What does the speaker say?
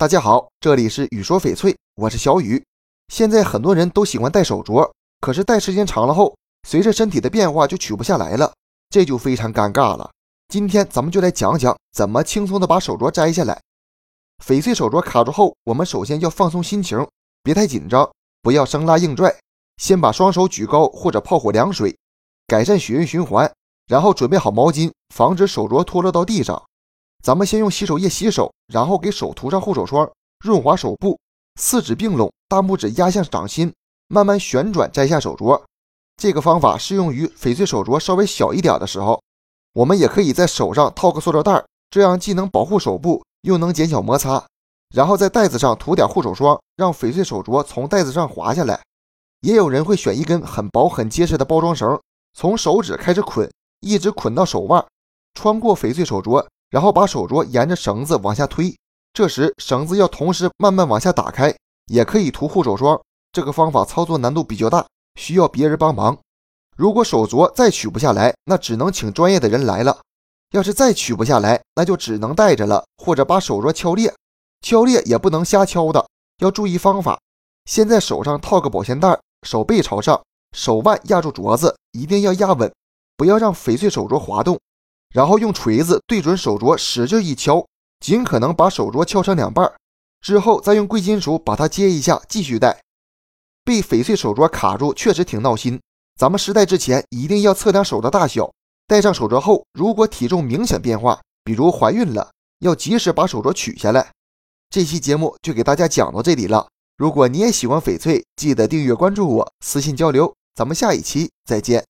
大家好，这里是雨说翡翠，我是小雨。现在很多人都喜欢戴手镯，可是戴时间长了后，随着身体的变化就取不下来了，这就非常尴尬了。今天咱们就来讲讲怎么轻松的把手镯摘下来。翡翠手镯卡住后，我们首先要放松心情，别太紧张，不要生拉硬拽，先把双手举高或者泡火凉水，改善血液循环，然后准备好毛巾，防止手镯脱落到地上。咱们先用洗手液洗手，然后给手涂上护手霜，润滑手部。四指并拢，大拇指压向掌心，慢慢旋转摘下手镯。这个方法适用于翡翠手镯稍微小一点的时候。我们也可以在手上套个塑料袋，这样既能保护手部，又能减小摩擦。然后在袋子上涂点护手霜，让翡翠手镯从袋子上滑下来。也有人会选一根很薄很结实的包装绳，从手指开始捆，一直捆到手腕，穿过翡翠手镯。然后把手镯沿着绳子往下推，这时绳子要同时慢慢往下打开，也可以涂护手霜。这个方法操作难度比较大，需要别人帮忙。如果手镯再取不下来，那只能请专业的人来了。要是再取不下来，那就只能戴着了，或者把手镯敲裂。敲裂也不能瞎敲的，要注意方法。先在手上套个保鲜袋，手背朝上，手腕压住镯子，一定要压稳，不要让翡翠手镯滑动。然后用锤子对准手镯，使劲一敲，尽可能把手镯敲成两半。之后再用贵金属把它接一下，继续戴。被翡翠手镯卡住确实挺闹心，咱们试戴之前一定要测量手的大小。戴上手镯后，如果体重明显变化，比如怀孕了，要及时把手镯取下来。这期节目就给大家讲到这里了。如果你也喜欢翡翠，记得订阅关注我，私信交流。咱们下一期再见。